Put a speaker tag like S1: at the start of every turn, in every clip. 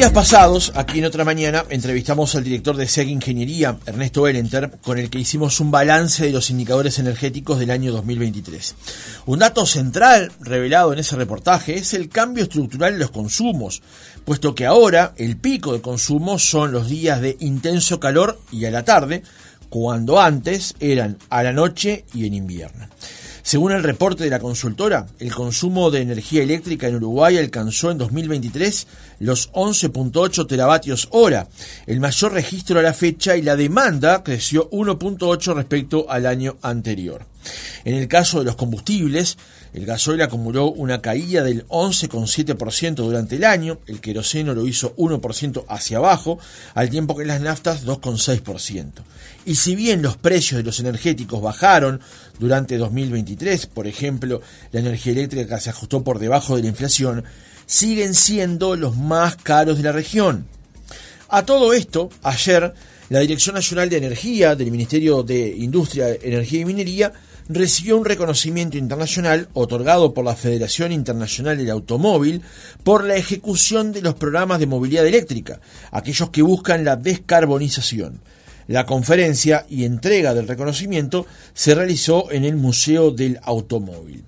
S1: días pasados, aquí en otra mañana, entrevistamos al director de SEG Ingeniería, Ernesto Elenter, con el que hicimos un balance de los indicadores energéticos del año 2023. Un dato central revelado en ese reportaje es el cambio estructural de los consumos, puesto que ahora el pico de consumo son los días de intenso calor y a la tarde, cuando antes eran a la noche y en invierno. Según el reporte de la consultora, el consumo de energía eléctrica en Uruguay alcanzó en 2023 los 11.8 teravatios hora, el mayor registro a la fecha y la demanda creció 1.8 respecto al año anterior. En el caso de los combustibles, el gasoil acumuló una caída del 11,7% durante el año, el queroseno lo hizo 1% hacia abajo, al tiempo que las naftas 2,6%. Y si bien los precios de los energéticos bajaron durante 2023, por ejemplo, la energía eléctrica se ajustó por debajo de la inflación, siguen siendo los más caros de la región. A todo esto, ayer, la Dirección Nacional de Energía del Ministerio de Industria, Energía y Minería recibió un reconocimiento internacional otorgado por la Federación Internacional del Automóvil por la ejecución de los programas de movilidad eléctrica, aquellos que buscan la descarbonización. La conferencia y entrega del reconocimiento se realizó en el Museo del Automóvil.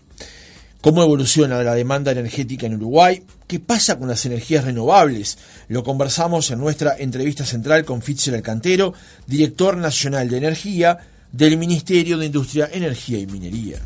S1: ¿Cómo evoluciona la demanda energética en Uruguay? ¿Qué pasa con las energías renovables? Lo conversamos en nuestra entrevista central con Fitzel Alcantero, director nacional de energía del Ministerio de Industria, Energía y Minería.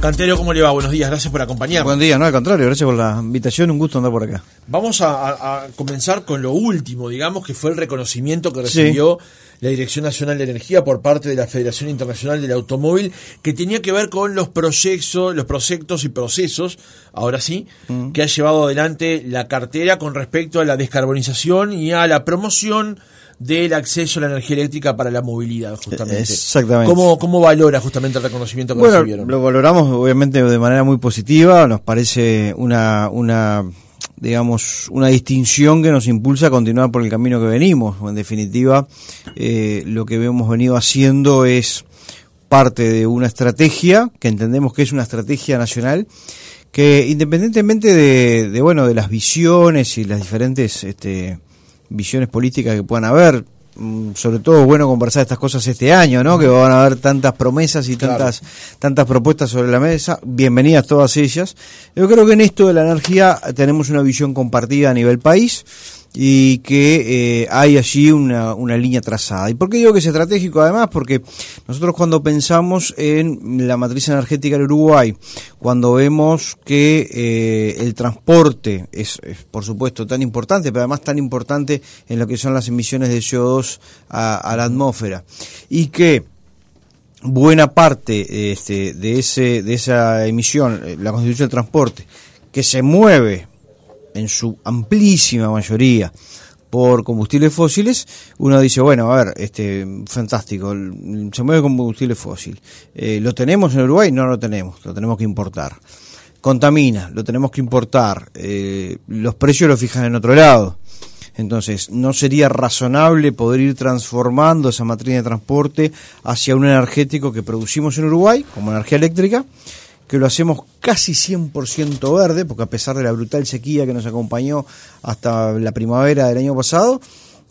S1: Cantero, ¿cómo le va? Buenos días, gracias por acompañarnos.
S2: Buen día, no, al contrario, gracias por la invitación, un gusto andar por acá.
S1: Vamos a, comenzar con lo último, digamos, que fue el reconocimiento que recibió la Dirección Nacional de Energía por parte de la Federación Internacional del Automóvil, que tenía que ver con los proyectos, los proyectos y procesos, ahora sí, mm. que ha llevado adelante la cartera con respecto a la descarbonización y a la promoción del acceso a la energía eléctrica para la movilidad, justamente.
S2: Exactamente.
S1: ¿Cómo, cómo valora justamente el reconocimiento que
S2: bueno,
S1: recibieron?
S2: Lo valoramos obviamente de manera muy positiva, nos parece una, una digamos, una distinción que nos impulsa a continuar por el camino que venimos. En definitiva, eh, lo que hemos venido haciendo es parte de una estrategia, que entendemos que es una estrategia nacional, que independientemente de, de bueno, de las visiones y las diferentes este, visiones políticas que puedan haber. Mm, sobre todo es bueno conversar estas cosas este año, ¿no? Que van a haber tantas promesas y tantas tantas propuestas sobre la mesa. Bienvenidas todas ellas. Yo creo que en esto de la energía tenemos una visión compartida a nivel país y que eh, hay allí una, una, línea trazada. ¿Y por qué digo que es estratégico? Además, porque nosotros cuando pensamos en la matriz energética del Uruguay, cuando vemos que eh, el transporte es, por supuesto, tan importante, pero además tan importante en lo que son las emisiones de CO2 a, a la atmósfera, y que buena parte este, de, ese, de esa emisión, eh, la constitución del transporte, que se mueve en su amplísima mayoría por combustibles fósiles, uno dice, bueno, a ver, este, fantástico, se mueve combustible fósil. Eh, ¿Lo tenemos en Uruguay? No lo tenemos, lo tenemos que importar. Contamina, lo tenemos que importar. Eh, los precios los fijan en otro lado. Entonces, ¿no sería razonable poder ir transformando esa matriz de transporte hacia un energético que producimos en Uruguay, como energía eléctrica, que lo hacemos casi 100% verde, porque a pesar de la brutal sequía que nos acompañó hasta la primavera del año pasado,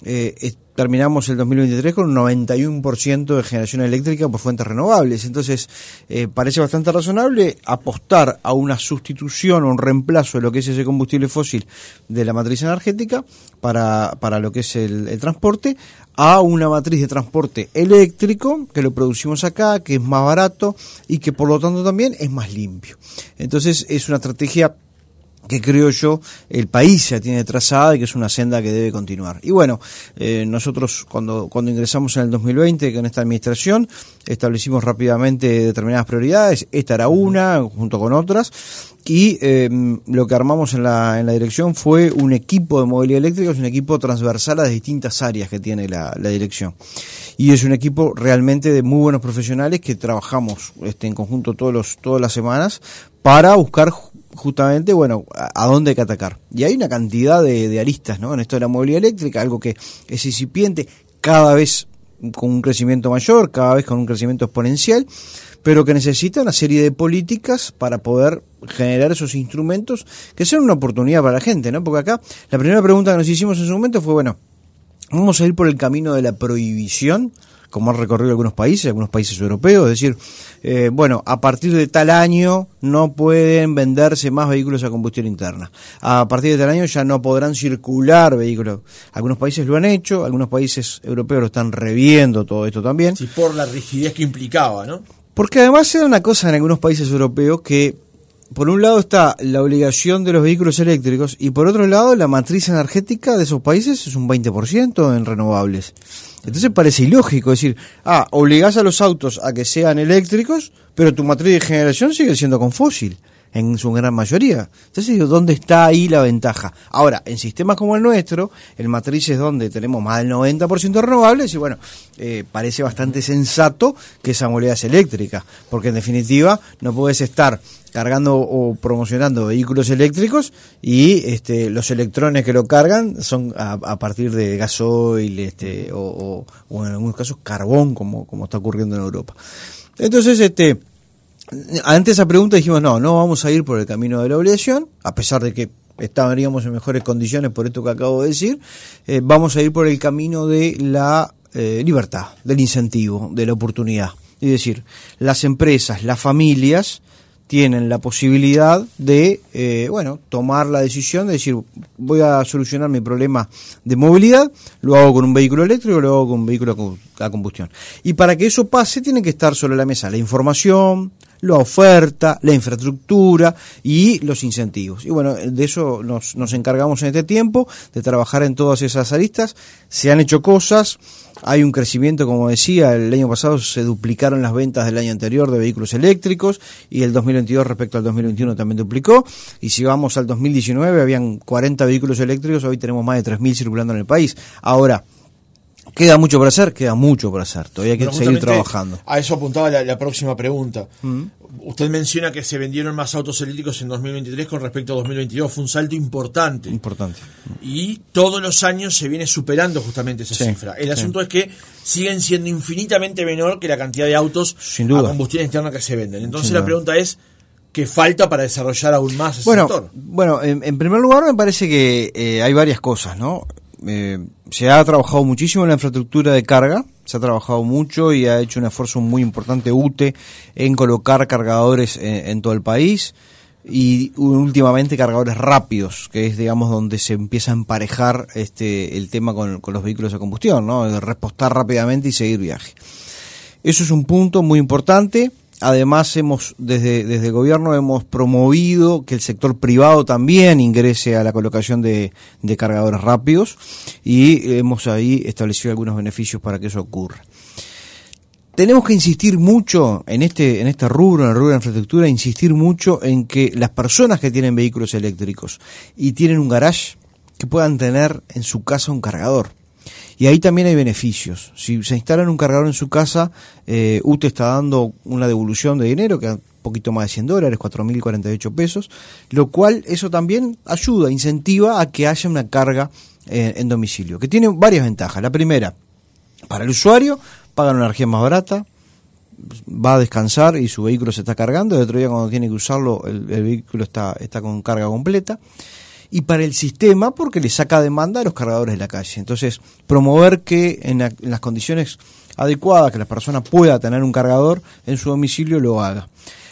S2: eh, terminamos el 2023 con un 91% de generación eléctrica por fuentes renovables. Entonces, eh, parece bastante razonable apostar a una sustitución o un reemplazo de lo que es ese combustible fósil de la matriz energética para, para lo que es el transporte a una matriz de transporte eléctrico que lo producimos acá, que es más barato y que por lo tanto también es más limpio. Entonces es una estrategia que creo yo el país ya tiene trazada y que es una senda que debe continuar. Y bueno, eh, nosotros cuando, cuando ingresamos en el 2020 con esta administración establecimos rápidamente determinadas prioridades, esta era una junto con otras, y em, lo que armamos en la, en la dirección fue un equipo de movilidad eléctrica, es un equipo transversal a las distintas áreas que tiene la, la dirección. Y es un equipo realmente de muy buenos profesionales que trabajamos este, en conjunto todos los, todas las semanas para buscar justamente, bueno, a, dónde hay que atacar. Y hay una cantidad de, aristas, ¿no? En esto de la movilidad eléctrica, algo que es incipiente, cada vez con un crecimiento mayor, cada vez con un crecimiento exponencial, pero que necesita una serie de políticas para poder generar esos instrumentos que sean una oportunidad para la gente, ¿no? Porque acá la primera pregunta que nos hicimos en su momento fue, bueno, vamos a ir por el camino de la prohibición, como han recorrido algunos países, algunos países europeos, es decir, eh, bueno, a partir de tal año no pueden venderse más vehículos a combustión interna. A partir de tal año ya no podrán circular vehículos. Algunos países lo han hecho, algunos países europeos lo están reviendo todo esto también.
S1: Sí, por la rigidez que implicaba, ¿no?
S2: Porque además se da una cosa en algunos países europeos que por un lado está la obligación de los vehículos eléctricos y por otro lado la matriz energética de esos países es un 20% en renovables. Entonces parece ilógico decir, ah, obligás a los autos a que sean eléctricos, pero tu matriz de generación sigue siendo con fósil en su gran mayoría. Entonces, ¿dónde está ahí la ventaja? Ahora, en sistemas como el nuestro, el matriz es donde tenemos más del 90% renovables y bueno, eh, parece bastante sensato que esa movilidad es eléctrica, porque en definitiva no puedes estar cargando o promocionando vehículos eléctricos y este, los electrones que lo cargan son a, partir de gasoil este, o, o, en algunos casos carbón, como, como está ocurriendo en Europa. Entonces, este, ante esa pregunta dijimos, no, no vamos a ir por el camino de la obligación, a pesar de que estaríamos en mejores condiciones por esto que acabo de decir, eh, vamos a ir por el camino de la eh, libertad, del incentivo, de la oportunidad. Es decir, las empresas, las familias tienen la posibilidad de, eh, bueno, tomar la decisión de decir, voy a solucionar mi problema de movilidad, lo hago con un vehículo eléctrico, lo hago con un vehículo a combustión. Y para que eso pase, tiene que estar sobre la mesa la información, la oferta, la infraestructura y los incentivos. Y bueno, de eso nos, nos encargamos en este tiempo, de trabajar en todas esas aristas. Se han hecho cosas, hay un crecimiento, como decía, el año pasado se duplicaron las ventas del año anterior de vehículos eléctricos y el 2022 respecto al 2021 también duplicó. Y si vamos al 2019, habían 40 vehículos eléctricos, hoy tenemos más de 3.000 circulando en el país. Ahora, Queda mucho por hacer, queda mucho por hacer. Todavía hay que seguir trabajando.
S1: A eso apuntaba la, próxima pregunta. Mm. Usted menciona que se vendieron más autos eléctricos en 2023 con respecto a 2022. Fue un salto importante.
S2: Importante.
S1: Y todos los años se viene superando justamente esa cifra. El asunto es que siguen siendo infinitamente menor que la cantidad de autos a combustión externa que se venden. Entonces la pregunta es, ¿qué falta para desarrollar aún más ese
S2: bueno,
S1: sector?
S2: Bueno, en, primer lugar me parece que eh, hay varias cosas, ¿no? Eh, se ha trabajado muchísimo en la infraestructura de carga, se ha trabajado mucho y ha hecho un esfuerzo muy importante UTE en colocar cargadores en, todo el país y últimamente cargadores rápidos, que es digamos donde se empieza a emparejar este el tema con, los vehículos de combustión, ¿no? De repostar rápidamente y seguir viaje. Eso es un punto muy importante. Además, hemos desde, desde el gobierno hemos promovido que el sector privado también ingrese a la colocación de, de cargadores rápidos y hemos ahí establecido algunos beneficios para que eso ocurra. Tenemos que insistir mucho en este, en este rubro, en el rubro de infraestructura, insistir mucho en que las personas que tienen vehículos eléctricos y tienen un garage, que puedan tener en su casa un cargador. Y ahí también hay beneficios. Si se instalan un cargador en su casa, eh, UTE está dando una devolución de dinero, que un poquito más de 100 dólares, 4.048 pesos, lo cual eso también ayuda, incentiva a que haya una carga eh, en domicilio, que tiene varias ventajas. La primera, para el usuario, paga una energía más barata, va a descansar y su vehículo se está cargando, el otro día cuando tiene que usarlo el, el vehículo está, está con carga completa y para el sistema porque le saca demanda a los cargadores de la calle. Entonces, promover que en, las condiciones adecuadas que la persona pueda tener un cargador en su domicilio lo haga.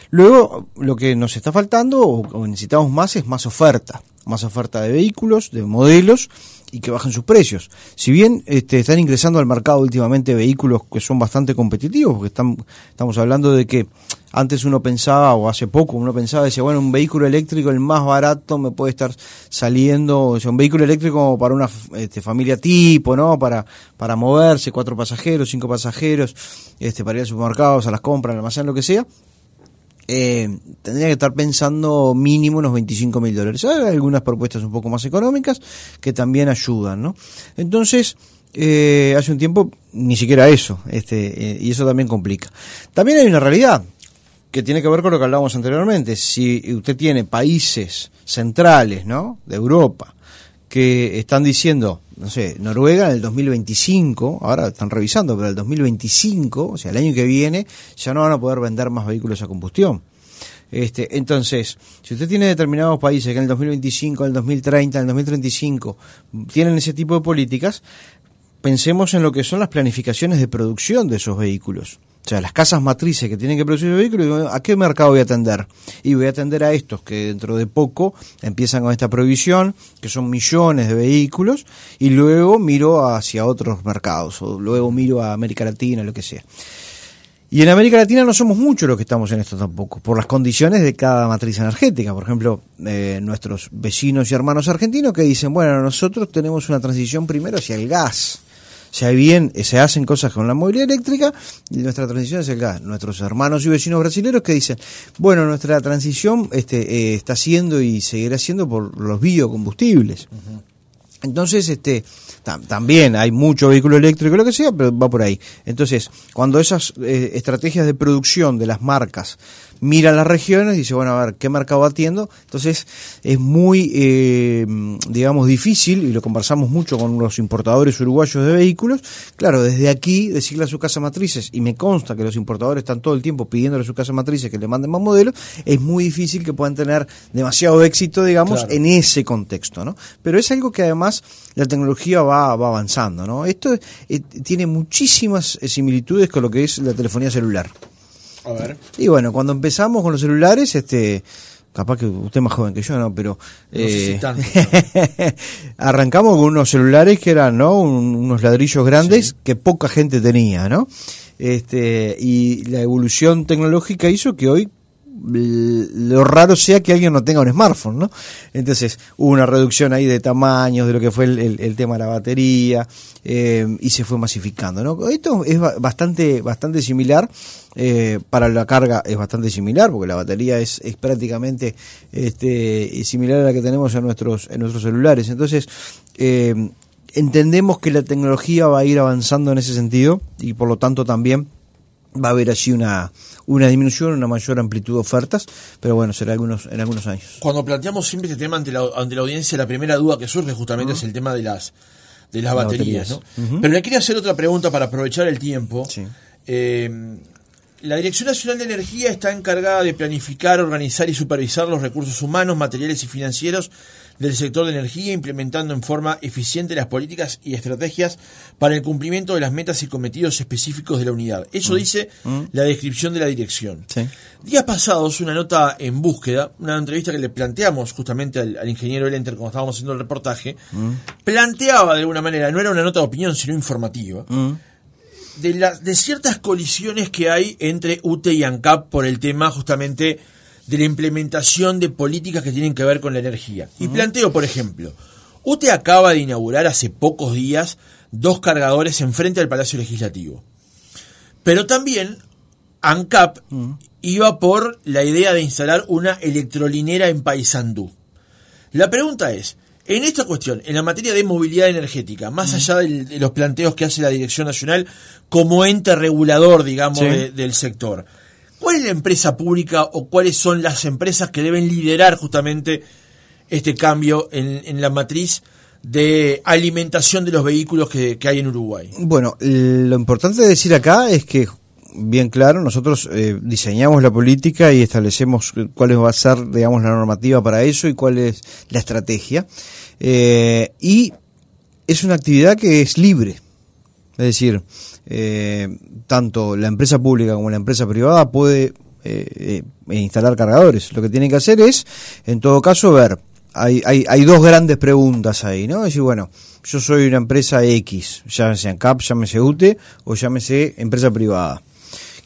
S2: Luego, lo que nos está faltando o necesitamos más es más oferta más oferta de vehículos, de modelos y que bajen sus precios. Si bien este, están ingresando al mercado últimamente vehículos que son bastante competitivos, porque están, estamos hablando de que antes uno pensaba, o hace poco uno pensaba, decía, bueno, un vehículo eléctrico el más barato me puede estar saliendo, o sea, un vehículo eléctrico para una este, familia tipo, ¿no? Para, para moverse, cuatro pasajeros, cinco pasajeros, este, para ir al supermercado, a las compras, al almacén, lo que sea, eh, tendría que estar pensando mínimo unos 25 mil dólares. Hay algunas propuestas un poco más económicas que también ayudan, ¿no? Entonces, eh, hace un tiempo ni siquiera eso, este, eh, y eso también complica. También hay una realidad que tiene que ver con lo que hablábamos anteriormente. Si usted tiene países centrales, ¿no? De Europa, que están diciendo no sé, Noruega en el 2025, ahora están revisando, pero el 2025, o sea, el año que viene, ya no van a poder vender más vehículos a combustión. Este, entonces, si usted tiene determinados países que en el 2025, en el 2030, en el 2035 tienen ese tipo de políticas, pensemos en lo que son las planificaciones de producción de esos vehículos. O sea, las casas matrices que tienen que producir el vehículo, ¿a qué mercado voy a atender? Y voy a atender a estos que dentro de poco empiezan con esta prohibición, que son millones de vehículos, y luego miro hacia otros mercados, o luego miro a América Latina, lo que sea. Y en América Latina no somos muchos los que estamos en esto tampoco, por las condiciones de cada matriz energética. Por ejemplo, eh, nuestros vecinos y hermanos argentinos que dicen, bueno, nosotros tenemos una transición primero hacia el gas bien, se hacen cosas con la movilidad eléctrica y nuestra transición es el gas. Nuestros hermanos y vecinos brasileños que dicen, bueno, nuestra transición este, eh, está siendo y seguirá siendo por los biocombustibles. Entonces, este, también hay mucho vehículo eléctrico, lo que sea, pero va por ahí. Entonces, cuando esas eh, estrategias de producción de las marcas mira las regiones y dice, bueno, a ver, ¿qué mercado atiendo? Entonces es muy, eh, digamos, difícil, y lo conversamos mucho con los importadores uruguayos de vehículos, claro, desde aquí decirle a su casa matrices, y me consta que los importadores están todo el tiempo pidiéndole a su casa matrices que le manden más modelos, es muy difícil que puedan tener demasiado éxito, digamos, en ese contexto, ¿no? Pero es algo que además la tecnología va, va avanzando, ¿no? Esto eh, tiene muchísimas similitudes con lo que es la telefonía celular. Y bueno, cuando empezamos con los celulares, este capaz que usted es más joven que yo, ¿no? Pero eh, arrancamos con unos celulares que eran, ¿no? unos ladrillos grandes que poca gente tenía, ¿no? Este, y la evolución tecnológica hizo que hoy lo raro sea que alguien no tenga un smartphone, ¿no? Entonces hubo una reducción ahí de tamaños, de lo que fue el, tema de la batería, eh, y se fue masificando, ¿no? Esto es bastante, bastante similar, eh, para la carga es bastante similar, porque la batería es, prácticamente este, similar a la que tenemos en nuestros, en nuestros celulares. Entonces, eh, entendemos que la tecnología va a ir avanzando en ese sentido, y por lo tanto también va a haber así una, una disminución, una mayor amplitud de ofertas, pero bueno, será algunos, en algunos años.
S1: Cuando planteamos siempre este tema ante la, ante la audiencia, la primera duda que surge justamente es el tema de las de las baterías. ¿no? Pero le quería hacer otra pregunta para aprovechar el tiempo. Eh, la Dirección Nacional de Energía está encargada de planificar, organizar y supervisar los recursos humanos, materiales y financieros del sector de energía, implementando en forma eficiente las políticas y estrategias para el cumplimiento de las metas y cometidos específicos de la unidad. Eso mm. dice mm. la descripción de la dirección. Días pasados, una nota en búsqueda, una entrevista que le planteamos justamente al, ingeniero Elenter cuando estábamos haciendo el reportaje, mm. planteaba de alguna manera, no era una nota de opinión, sino informativa, de, de ciertas colisiones que hay entre UTE y ANCAP por el tema justamente de la implementación de políticas que tienen que ver con la energía. Y planteo, por ejemplo, UTE acaba de inaugurar hace pocos días dos cargadores enfrente al Palacio Legislativo. Pero también ANCAP iba por la idea de instalar una electrolinera en Paysandú. La pregunta es, en esta cuestión, en la materia de movilidad energética, más allá de, los planteos que hace la Dirección Nacional como ente regulador, digamos, del sector, ¿Cuál es la empresa pública o cuáles son las empresas que deben liderar justamente este cambio en, la matriz de alimentación de los vehículos que, hay en Uruguay?
S2: Bueno, lo importante de decir acá es que, bien claro, nosotros eh, diseñamos la política y establecemos cuál va a ser, digamos, la normativa para eso y cuál es la estrategia. Eh, y es una actividad que es libre. Es decir, eh, tanto la empresa pública como la empresa privada puede eh, eh, instalar cargadores. Lo que tienen que hacer es, en todo caso, ver. Hay, hay, hay dos grandes preguntas ahí, ¿no? Es decir, bueno, yo soy una empresa X, llámese ANCAP, llámese UTE o llámese empresa privada.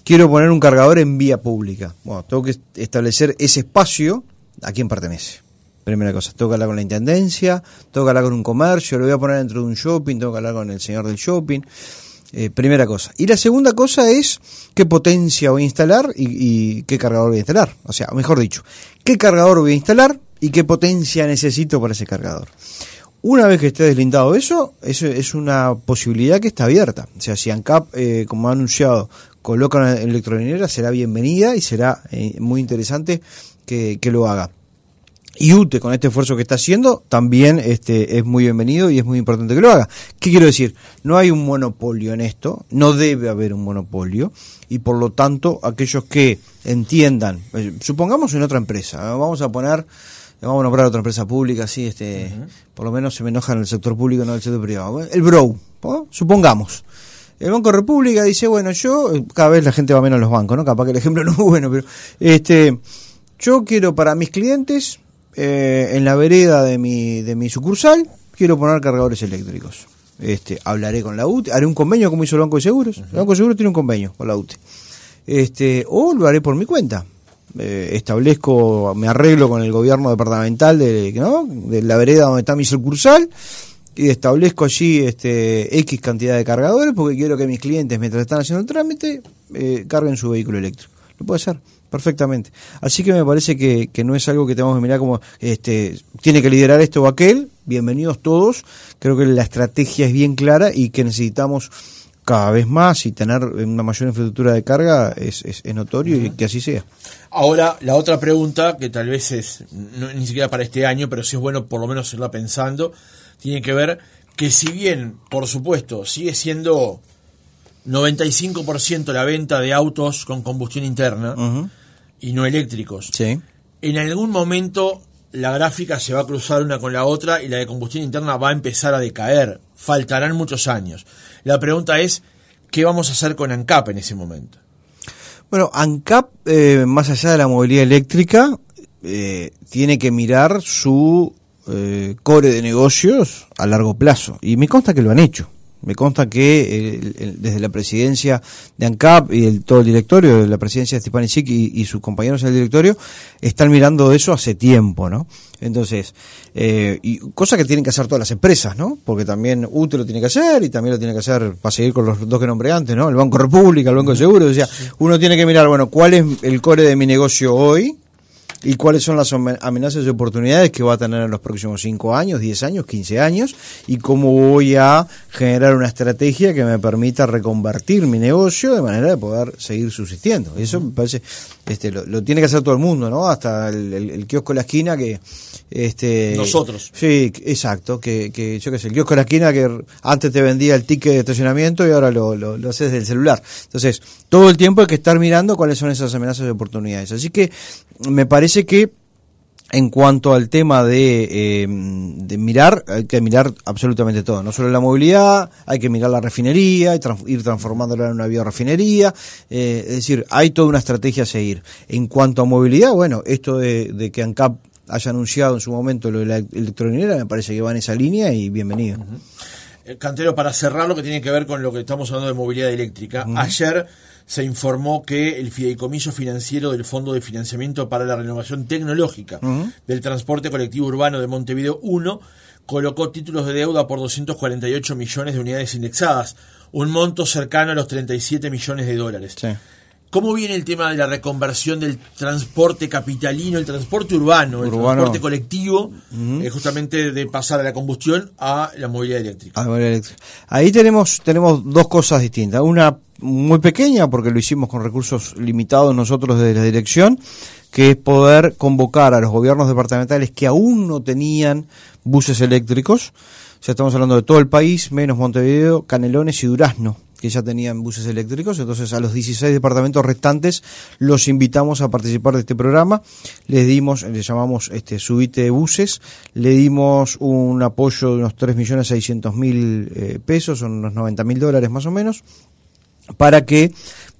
S2: Quiero poner un cargador en vía pública. Bueno, tengo que establecer ese espacio a quién pertenece. Primera cosa, tengo que hablar con la intendencia, tengo que hablar con un comercio, lo voy a poner dentro de un shopping, tengo que hablar con el señor del shopping. Eh, primera cosa. Y la segunda cosa es qué potencia voy a instalar y, qué cargador voy a instalar. O sea, mejor dicho, qué cargador voy a instalar y qué potencia necesito para ese cargador. Una vez que esté deslindado eso, eso es una posibilidad que está abierta. O sea, si ANCAP, eh, como ha anunciado, coloca una electrolinera, será bienvenida y será eh, muy interesante que, que lo haga. Y UTE con este esfuerzo que está haciendo también este, es muy bienvenido y es muy importante que lo haga. ¿Qué quiero decir? No hay un monopolio en esto, no debe haber un monopolio y por lo tanto aquellos que entiendan, eh, supongamos en otra empresa, ¿eh? vamos a poner, vamos a nombrar otra empresa pública, así, este, por lo menos se me enoja en el sector público, no en el sector privado, el BROW, supongamos. El Banco República dice, bueno, yo, cada vez la gente va menos a los bancos, ¿no? Capaz que el ejemplo no es bueno, pero este, yo quiero para mis clientes eh, en la vereda de mi, de mi sucursal quiero poner cargadores eléctricos. Este, hablaré con la UTE, haré un convenio como hizo el Banco de Seguros. El Banco de Seguros tiene un convenio con la UTE. Este, o lo haré por mi cuenta. Eh, establezco, me arreglo con el gobierno departamental de, de la vereda donde está mi sucursal y establezco allí este X cantidad de cargadores porque quiero que mis clientes, mientras están haciendo el trámite, eh, carguen su vehículo eléctrico. Lo puede hacer perfectamente. Así que me parece que, que, no es algo que tenemos que mirar como este tiene que liderar esto o aquel. Bienvenidos todos. Creo que la estrategia es bien clara y que necesitamos cada vez más y tener una mayor infraestructura de carga es, es, notorio y que así sea.
S1: Ahora, la otra pregunta, que tal vez es no, ni siquiera para este año, pero sí es bueno por lo menos irla pensando, tiene que ver que si bien, por supuesto, sigue siendo 95% la venta de autos con combustión interna, y no eléctricos.
S2: Sí.
S1: En algún momento la gráfica se va a cruzar una con la otra y la de combustión interna va a empezar a decaer. Faltarán muchos años. La pregunta es, ¿qué vamos a hacer con ANCAP en ese momento?
S2: Bueno, ANCAP, eh, más allá de la movilidad eléctrica, eh, tiene que mirar su eh, core de negocios a largo plazo. Y me consta que lo han hecho. Me consta que desde la presidencia de ANCAP y el, todo el directorio, la presidencia de Stepanicic y, y sus compañeros en el directorio, están mirando eso hace tiempo, ¿no? Entonces, eh, y cosa que tienen que hacer todas las empresas, ¿no? Porque también UTE lo tiene que hacer y también lo tiene que hacer para seguir con los dos que nombré antes, ¿no? El Banco República, el Banco de Seguros, o sea, uno tiene que mirar, bueno, ¿cuál es el core de mi negocio hoy? Y cuáles son las amenazas y oportunidades que va a tener en los próximos 5 años, 10 años, 15 años y cómo voy a generar una estrategia que me permita reconvertir mi negocio de manera de poder seguir subsistiendo. Eso me parece, este, lo, tiene que hacer todo el mundo, ¿no? Hasta el, el, kiosco de la esquina que... Este,
S1: Nosotros.
S2: Sí, exacto, que, que yo qué sé, el kiosco de la esquina que antes te vendía el ticket de estacionamiento y ahora lo, lo, lo haces del celular. Entonces, todo el tiempo hay que estar mirando cuáles son esas amenazas y oportunidades. Así que me parece que en cuanto al tema de, eh, de, mirar, hay que mirar absolutamente todo, no solo la movilidad, hay que mirar la refinería, ir transformándola en una biorefinería, eh, es decir, hay toda una estrategia a seguir. En cuanto a movilidad, bueno, esto de, que ANCAP haya anunciado en su momento lo de la electrolinera, me parece que va en esa línea y bienvenido.
S1: Eh, Cantero, para cerrar lo que tiene que ver con lo que estamos hablando de movilidad eléctrica, ayer se informó que el fideicomiso financiero del Fondo de Financiamiento para la Renovación Tecnológica del Transporte Colectivo Urbano de Montevideo 1 colocó títulos de deuda por 248 millones de unidades indexadas, un monto cercano a los 37 millones de dólares. ¿Cómo viene el tema de la reconversión del transporte capitalino, el transporte urbano, el transporte colectivo, eh, justamente de pasar a la combustión a la movilidad eléctrica?
S2: Ahí tenemos, tenemos dos cosas distintas. Una muy pequeña, porque lo hicimos con recursos limitados nosotros desde la dirección, que es poder convocar a los gobiernos departamentales que aún no tenían buses eléctricos. O sea, estamos hablando de todo el país, menos Montevideo, Canelones y Durazno que ya tenían buses eléctricos, entonces a los 16 departamentos restantes los invitamos a participar de este programa, les dimos, le llamamos este Subite Buses, le dimos un apoyo de unos 3.600.000 eh, pesos, son unos 90.000 dólares más o menos, para que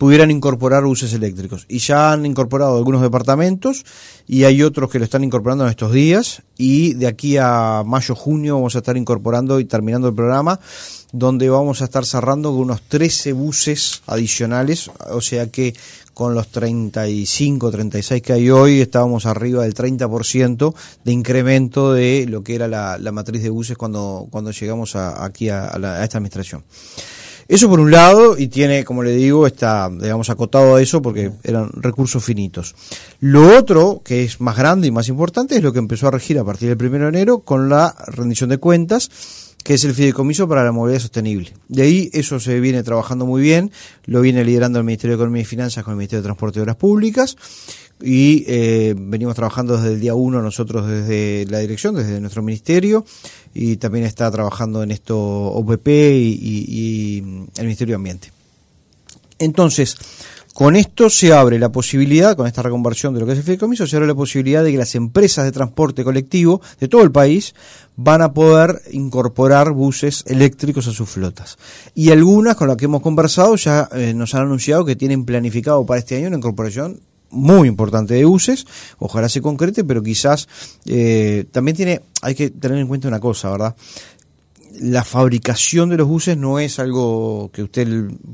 S2: pudieran incorporar buses eléctricos. Y ya han incorporado algunos departamentos y hay otros que lo están incorporando en estos días y de aquí a mayo, junio vamos a estar incorporando y terminando el programa donde vamos a estar cerrando con unos 13 buses adicionales, o sea que con los 35, 36 que hay hoy estábamos arriba del 30% de incremento de lo que era la, matriz de buses cuando, cuando llegamos aquí a esta administración. Eso por un lado, y tiene, como le digo, está, digamos, acotado a eso porque eran recursos finitos. Lo otro, que es más grande y más importante, es lo que empezó a regir a partir del 1 de enero con la rendición de cuentas, que es el fideicomiso para la movilidad sostenible. De ahí eso se viene trabajando muy bien, lo viene liderando el Ministerio de Economía y Finanzas con el Ministerio de Transporte y Obras Públicas y eh, venimos trabajando desde el día uno nosotros desde la dirección, desde nuestro ministerio y también está trabajando en esto OPP y, el Ministerio de Ambiente. Entonces, con esto se abre la posibilidad, con esta reconversión de lo que es el fideicomiso, se abre la posibilidad de que las empresas de transporte colectivo de todo el país van a poder incorporar buses eléctricos a sus flotas. Y algunas con las que hemos conversado ya eh, nos han anunciado que tienen planificado para este año una incorporación muy importante de buses, ojalá se concrete, pero quizás eh, también tiene, hay que tener en cuenta una cosa, ¿verdad? La fabricación de los buses no es algo que usted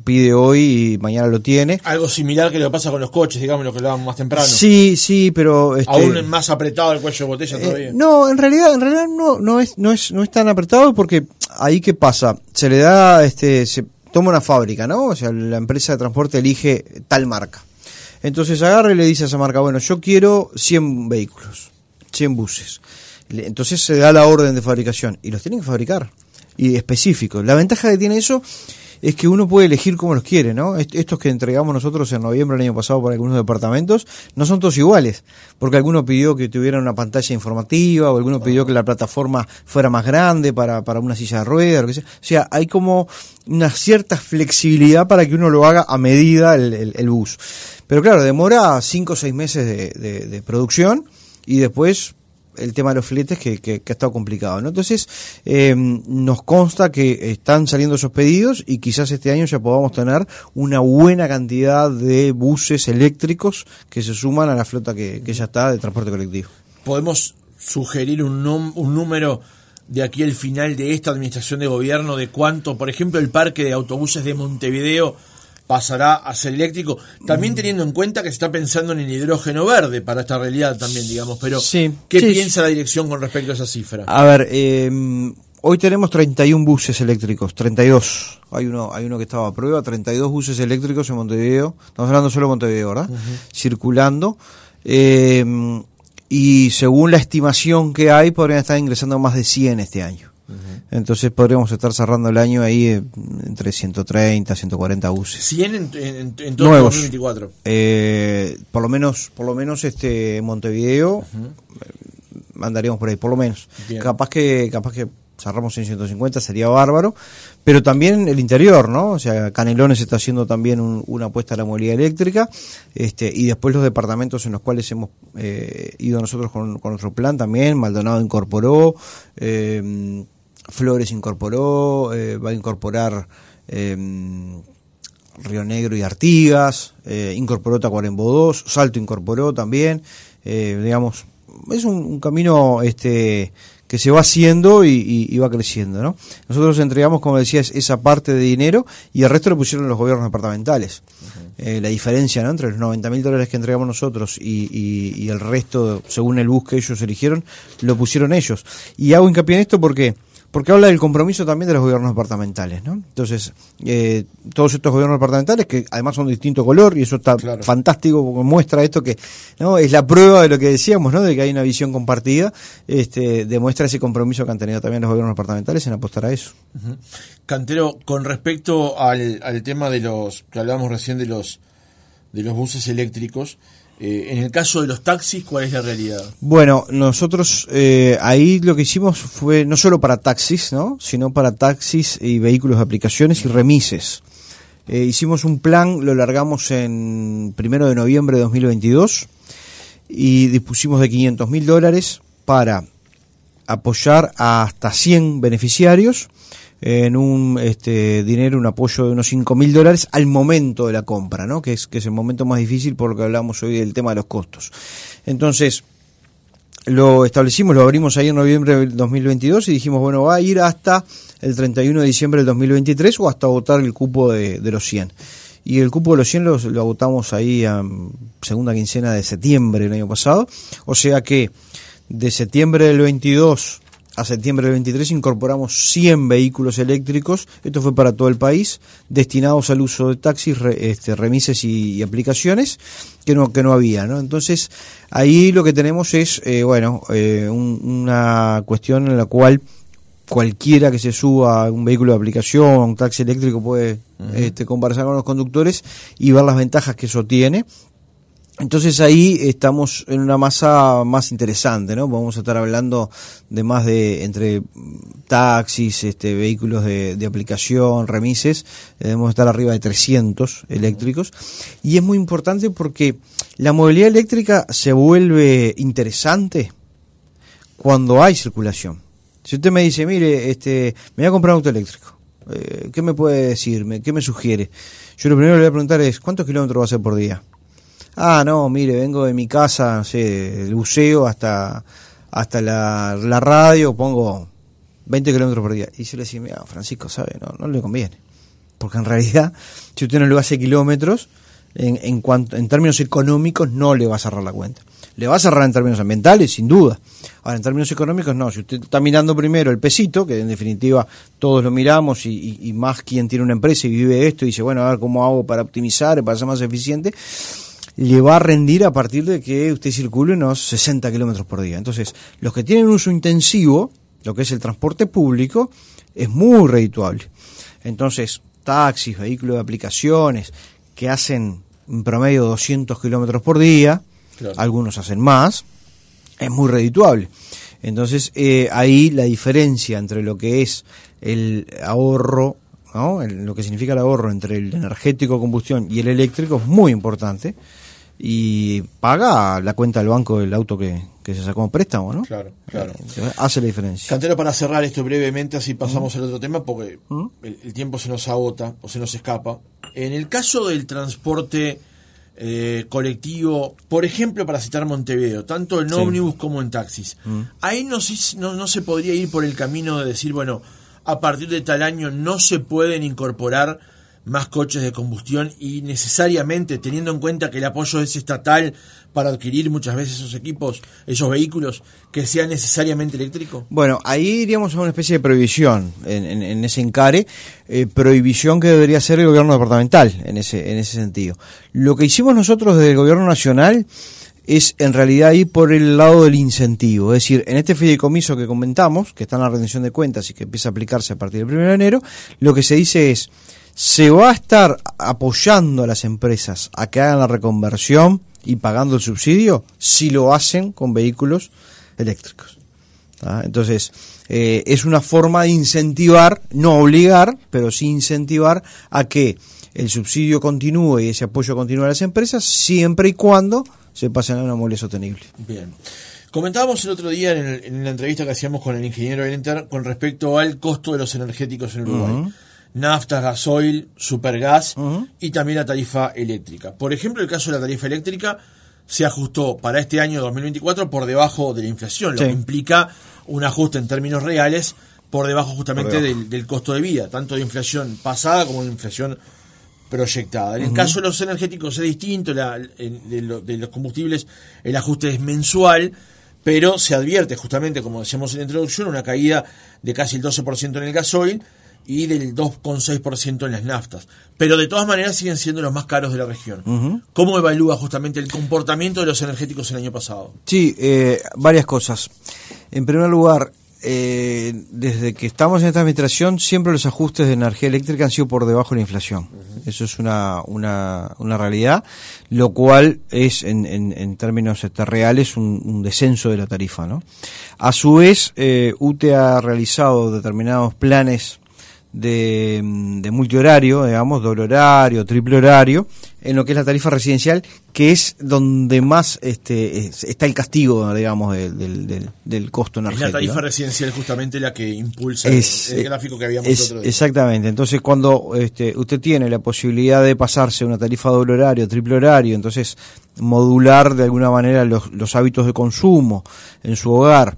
S2: pide hoy y mañana lo tiene.
S1: Algo similar que lo pasa con los coches, digamos, lo que hablábamos más temprano.
S2: Sí, sí, pero
S1: este, aún más apretado el cuello de botella eh, todavía.
S2: no, en realidad, en realidad no, no es, no es, no es tan apretado porque ahí qué pasa, se le da, este, se toma una fábrica, ¿no? O sea, la empresa de transporte elige tal marca entonces agarra y le dice a esa marca, bueno, yo quiero 100 vehículos, 100 buses. Entonces se da la orden de fabricación y los tienen que fabricar y específicos. La ventaja que tiene eso es que uno puede elegir como los quiere, ¿no? Estos que entregamos nosotros en noviembre del año pasado para algunos departamentos no son todos iguales, porque alguno pidió que tuvieran una pantalla informativa o alguno pidió que la plataforma fuera más grande para, para una silla de ruedas, o, sea. o sea, hay como una cierta flexibilidad para que uno lo haga a medida el, bus. Pero claro, demora cinco o seis meses de, de producción y después el tema de los fletes que, que, ha estado complicado. ¿no? Entonces, eh, nos consta que están saliendo esos pedidos y quizás este año ya podamos tener una buena cantidad de buses eléctricos que se suman a la flota que, que ya está de transporte colectivo.
S1: ¿Podemos sugerir un, un número de aquí al final de esta administración de gobierno de cuánto, por ejemplo, el parque de autobuses de Montevideo pasará a ser eléctrico, también mm. teniendo en cuenta que se está pensando en el hidrógeno verde para esta realidad también, digamos, pero ¿qué piensa la dirección con respecto a esa cifra?
S2: A ver, eh, hoy tenemos 31 buses eléctricos, 32, hay uno, hay uno que estaba a prueba, 32 buses eléctricos en Montevideo, estamos hablando solo de Montevideo, ¿verdad? Circulando. Eh, y según la estimación que hay, podrían estar ingresando más de 100 este año. Entonces podríamos estar cerrando el año ahí eh, entre 130, 140 buses.
S1: 100 en, en, todo el 2024.
S2: Eh, por lo menos, por lo menos este Montevideo eh, andaríamos por ahí, por lo menos. Capaz que, capaz que cerramos en 150 sería bárbaro, pero también el interior, ¿no? O sea, Canelones está haciendo también una apuesta a la movilidad eléctrica, este, y después los departamentos en los cuales hemos ido nosotros con, nuestro plan también, Maldonado incorporó, eh, Flores incorporó, eh, va a incorporar em, Río Negro y Artigas, eh, incorporó Tacuarembó 2, Salto incorporó también, eh, digamos, es un, camino este que se va haciendo y, va creciendo, ¿no? Nosotros entregamos, como decías, esa parte de dinero y el resto lo pusieron los gobiernos departamentales. la diferencia ¿no? entre los 90 mil dólares que entregamos nosotros y, y, el resto, según el bus que ellos eligieron, lo pusieron ellos. Y hago hincapié en esto porque porque habla del compromiso también de los gobiernos departamentales, ¿no? Entonces, eh, todos estos gobiernos departamentales, que además son de distinto color, y eso está fantástico, porque muestra esto que, ¿no? Es la prueba de lo que decíamos, ¿no? De que hay una visión compartida, este, demuestra ese compromiso que han tenido también los gobiernos departamentales en apostar a eso.
S1: Cantero, con respecto al, al tema de los, que hablábamos recién de los, de los buses eléctricos, eh, en el caso de los taxis, ¿cuál es la realidad?
S2: Bueno, nosotros eh, ahí lo que hicimos fue no solo para taxis, ¿no? sino para taxis y vehículos de aplicaciones y remises. Eh, hicimos un plan, lo largamos en primero de noviembre de 2022 y dispusimos de 500 mil dólares para apoyar a hasta 100 beneficiarios en un este, dinero, un apoyo de unos 5 mil dólares al momento de la compra, ¿no? que, es, que es el momento más difícil por lo que hablamos hoy del tema de los costos. Entonces, lo establecimos, lo abrimos ahí en noviembre del 2022 y dijimos, bueno, va a ir hasta el 31 de diciembre del 2023 o hasta votar el cupo de, de los 100. Y el cupo de los 100 lo, lo agotamos ahí a segunda quincena de septiembre del año pasado. O sea que de septiembre del 22 a septiembre del 23 incorporamos 100 vehículos eléctricos, esto fue para todo el país, destinados al uso de taxis, este, remises y, aplicaciones que no, que no había. ¿no? Entonces, ahí lo que tenemos es, eh, bueno, eh, una cuestión en la cual cualquiera que se suba a un vehículo de aplicación, un taxi eléctrico puede este, conversar con los conductores y ver las ventajas que eso tiene. Entonces ahí estamos en una masa más interesante, ¿no? Vamos a estar hablando de más de entre taxis, este, vehículos de, aplicación, remises, eh, debemos estar arriba de 300 eléctricos. Y es muy importante porque la movilidad eléctrica se vuelve interesante cuando hay circulación. Si usted me dice, mire, este, me voy a comprar un auto eléctrico, eh, ¿qué me puede decir? ¿Qué me sugiere? Yo lo primero que le voy a preguntar es, ¿cuántos kilómetros va a hacer por día? Ah, no, mire, vengo de mi casa, no sé, el buceo hasta, hasta la, radio, pongo 20 kilómetros por día. Y yo le decía, mira, Francisco, ¿sabe? No, no le conviene. Porque en realidad, si usted no le hace kilómetros, en, en, cuanto, en términos económicos no le va a cerrar la cuenta. Le va a cerrar en términos ambientales, sin duda. Ahora, en términos económicos, no. Si usted está mirando primero el pesito, que en definitiva todos lo miramos y, y más quien tiene una empresa y vive esto y dice, bueno, a ver cómo hago para optimizar, para ser más eficiente, le va a rendir a partir de que usted circule unos 60 kilómetros por día. Entonces, los que tienen uso intensivo, lo que es el transporte público, es muy redituable. Entonces, taxis, vehículos de aplicaciones que hacen en promedio 200 kilómetros por día, algunos hacen más, es muy redituable. Entonces, eh, ahí la diferencia entre lo que es el ahorro, ¿no? lo que significa el ahorro entre el energético combustión y el eléctrico es muy importante y paga la cuenta del banco del auto que, se sacó como préstamo, ¿no?
S1: Claro, claro.
S2: Eh, hace la diferencia.
S1: Cantero, para cerrar esto brevemente, así pasamos al otro tema, porque el, tiempo se nos agota o se nos escapa. En el caso del transporte eh, colectivo, por ejemplo, para citar Montevideo, tanto en ómnibus como en taxis, ahí no, no, no se podría ir por el camino de decir, bueno, a partir de tal año no se pueden incorporar más coches de combustión y necesariamente teniendo en cuenta que el apoyo es estatal para adquirir muchas veces esos equipos, esos vehículos, que sea necesariamente eléctrico?
S2: Bueno, ahí iríamos a una especie de prohibición en, ese encare, eh, prohibición que debería ser el gobierno departamental en ese, en ese sentido. Lo que hicimos nosotros desde el gobierno nacional es en realidad ir por el lado del incentivo. Es decir, en este fideicomiso que comentamos, que está en la rendición de cuentas y que empieza a aplicarse a partir del 1 de enero, lo que se dice es se va a estar apoyando a las empresas a que hagan la reconversión y pagando el subsidio si lo hacen con vehículos eléctricos. Entonces, eh, es una forma de incentivar, no obligar, pero sí incentivar a que el subsidio continúe y ese apoyo continúe a las empresas siempre y cuando se pasen a una movilidad sostenible.
S1: Bien. Comentábamos el otro día en, la entrevista que hacíamos con el ingeniero Enter con respecto al costo de los energéticos en Uruguay nafta, gasoil, supergas y también la tarifa eléctrica. Por ejemplo, el caso de la tarifa eléctrica se ajustó para este año 2024 por debajo de la inflación, lo que implica un ajuste en términos reales por debajo justamente Del, costo de vida, tanto de inflación pasada como de inflación proyectada. En el caso de los energéticos es distinto, de, los combustibles el ajuste es mensual, pero se advierte justamente, como decíamos en la introducción, una caída de casi el 12% en el gasoil y del 2,6% en las naftas. Pero de todas maneras siguen siendo los más caros de la región. ¿Cómo evalúa justamente el comportamiento de los energéticos el año pasado?
S2: Sí, eh, varias cosas. En primer lugar, eh, desde que estamos en esta administración, siempre los ajustes de energía eléctrica han sido por debajo de la inflación. Eso es una, una, una, realidad, lo cual es, en, en, términos este, reales, un, descenso de la tarifa. ¿no? A su vez, eh, UTE ha realizado determinados planes de, de multihorario, digamos, doble horario, triple horario, en lo que es la tarifa residencial, que es donde más este, está el castigo, digamos, del, del, del costo energético.
S1: Es la tarifa residencial justamente la que impulsa el, eh, gráfico que habíamos
S2: es, Exactamente, entonces cuando este, usted tiene la posibilidad de pasarse una tarifa doble horario, triple horario, entonces modular de alguna manera los, los hábitos de consumo en su hogar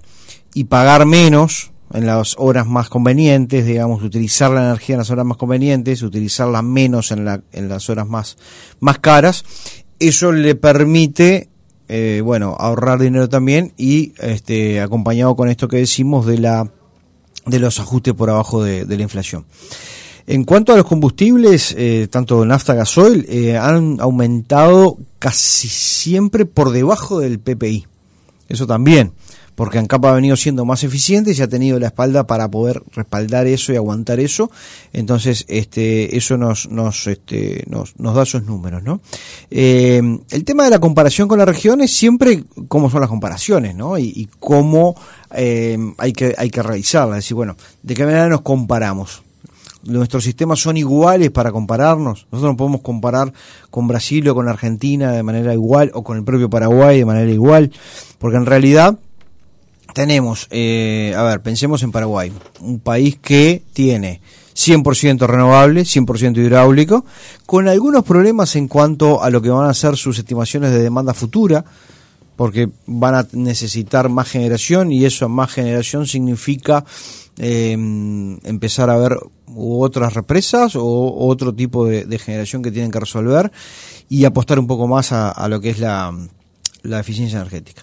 S2: y pagar menos, en las horas más convenientes, digamos, utilizar la energía en las horas más convenientes, utilizarla menos en, la, en las horas más, más caras. Eso le permite, eh, bueno, ahorrar dinero también y este, acompañado con esto que decimos de, la, de los ajustes por abajo de, la inflación. En cuanto a los combustibles, eh, tanto nafta, gasoil, eh, han aumentado casi siempre por debajo del PPI. eso también porque ANCAP ha venido siendo más eficiente y se ha tenido la espalda para poder respaldar eso y aguantar eso. Entonces, este, eso nos, nos, este, nos, nos da esos números, ¿no? Eh, el tema de la comparación con las regiones, siempre cómo son las comparaciones, ¿no? Y, cómo eh, hay, que, hay que realizarlas. Es decir, bueno, ¿de qué manera nos comparamos? nuestros sistemas son iguales para compararnos. Nosotros no podemos comparar con Brasil o con Argentina de manera igual o con el propio Paraguay de manera igual, porque en realidad tenemos, eh, a ver, pensemos en Paraguay, un país que tiene 100% renovable, 100% hidráulico, con algunos problemas en cuanto a lo que van a ser sus estimaciones de demanda futura, porque van a necesitar más generación y eso más generación significa em, empezar a ver otras represas o otro tipo de, generación que tienen que resolver y apostar un poco más a, lo que es la eficiencia energética.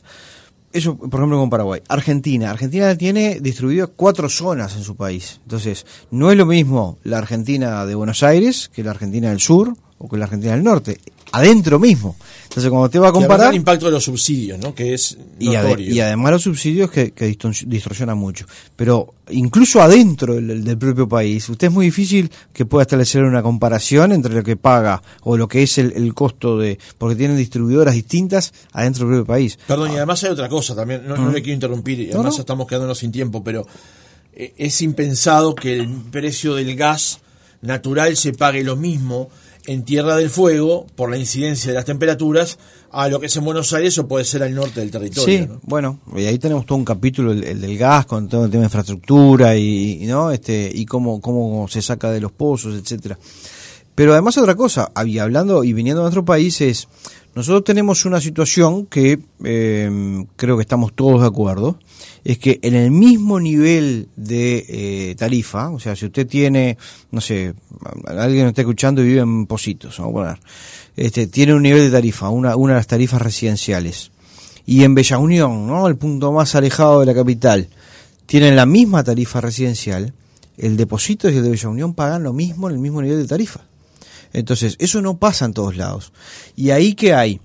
S2: Eso, por ejemplo, con Paraguay. Argentina. Argentina tiene distribuido cuatro zonas en su país. Entonces, no es lo mismo la Argentina de Buenos Aires que la Argentina del Sur o que la Argentina del Norte adentro mismo. Entonces, cuando te va a comparar...
S1: el impacto de los subsidios, ¿no? Que es
S2: y, y, además los subsidios que, que distorsionan mucho. Pero incluso adentro del, propio país, usted es muy difícil que pueda establecer una comparación entre lo que paga o lo que es el, costo de... Porque tienen distribuidoras distintas adentro del propio país.
S1: Perdón, y además hay otra cosa también, no, le quiero interrumpir, y además estamos quedándonos sin tiempo, pero eh, es impensado que el precio del gas natural se pague lo mismo en Tierra del Fuego, por la incidencia de las temperaturas, a lo que es en Buenos Aires o puede ser al norte del territorio.
S2: Sí, bueno, y ahí tenemos todo un capítulo, el, del gas, con todo el tema de infraestructura y, ¿no? este, y cómo, cómo se saca de los pozos, etcétera. Pero además otra cosa, hablando y viniendo de nuestro país es, nosotros tenemos una situación que eh, creo que estamos todos de acuerdo, es que en el mismo nivel de eh, tarifa, o sea, si usted tiene, no sé, alguien nos está escuchando y vive en Positos, vamos a poner, este, tiene un nivel de tarifa, una, una de las tarifas residenciales, y en Bella Unión, ¿no? el punto más alejado de la capital, tienen la misma tarifa residencial, el depósito y el de Bella Unión pagan lo mismo en el mismo nivel de tarifa. Entonces, eso no pasa en todos lados. ¿Y ahí qué hay?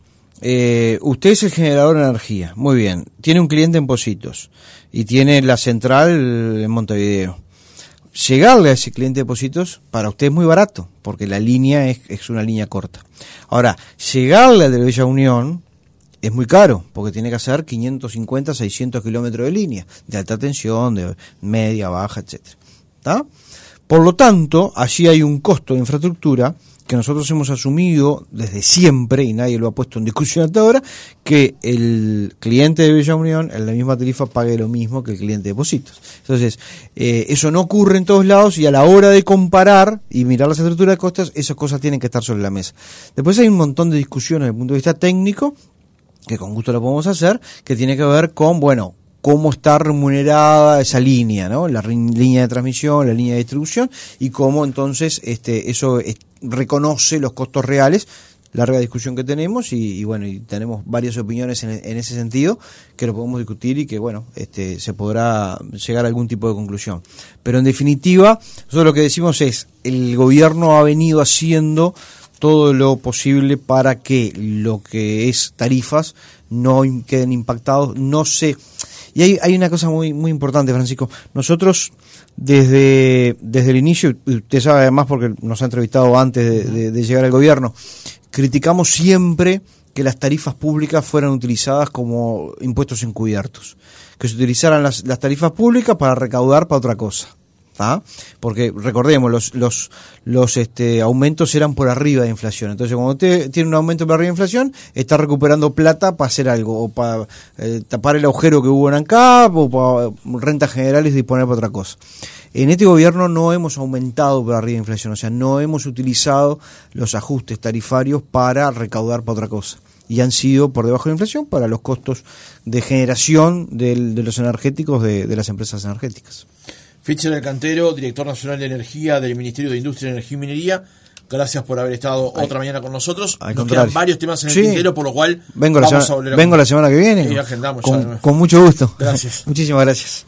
S2: Eh, usted es el generador de energía, muy bien. Tiene un cliente en Positos y tiene la central en Montevideo. Llegarle a ese cliente de Positos para usted es muy barato, porque la línea es, una línea corta. Ahora, llegarle al de Bella Unión es muy caro, porque tiene que hacer 550, 600 kilómetros de línea, de alta tensión, de media, baja, etcétera. Por lo tanto, allí hay un costo de infraestructura que nosotros hemos asumido desde siempre, y nadie lo ha puesto en discusión hasta ahora, que el cliente de Bella Unión en la misma tarifa pague lo mismo que el cliente de depósitos. Entonces, eh, eso no ocurre en todos lados y a la hora de comparar y mirar las estructuras de costas, esas cosas tienen que estar sobre la mesa. Después hay un montón de discusiones desde el punto de vista técnico, que con gusto lo podemos hacer, que tiene que ver con, bueno, cómo está remunerada esa línea, ¿no? La línea de transmisión, la línea de distribución y cómo entonces este eso reconoce los costos reales. Larga discusión que tenemos y, bueno, y tenemos varias opiniones en, ese sentido que lo podemos discutir y que bueno, este se podrá llegar a algún tipo de conclusión. Pero en definitiva, nosotros lo que decimos es el gobierno ha venido haciendo todo lo posible para que lo que es tarifas no queden impactados, no se y hay, hay una cosa muy, muy importante, Francisco. Nosotros, desde, desde el inicio, usted sabe además porque nos ha entrevistado antes de, llegar al gobierno, criticamos siempre que las tarifas públicas fueran utilizadas como impuestos encubiertos, que se utilizaran las, las tarifas públicas para recaudar para otra cosa. Porque recordemos, los, los, los este, aumentos eran por arriba de inflación. Entonces, cuando usted tiene un aumento por arriba de inflación, está recuperando plata para hacer algo, o para eh, tapar el agujero que hubo en ANCAP, o para rentas generales disponer para otra cosa. En este gobierno no hemos aumentado por arriba de inflación, o sea, no hemos utilizado los ajustes tarifarios para recaudar para otra cosa. Y han sido por debajo de la inflación para los costos de generación de los energéticos de las empresas energéticas.
S1: Fischer el Cantero, director nacional de energía del Ministerio de Industria, Energía y Minería. Gracias por haber estado otra mañana con nosotros. Nos quedan varios temas en el tintero, por lo cual
S2: vengo, la, semana, vengo la semana que viene.
S1: Y agendamos
S2: con, con mucho gusto.
S1: Gracias.
S2: Muchísimas gracias.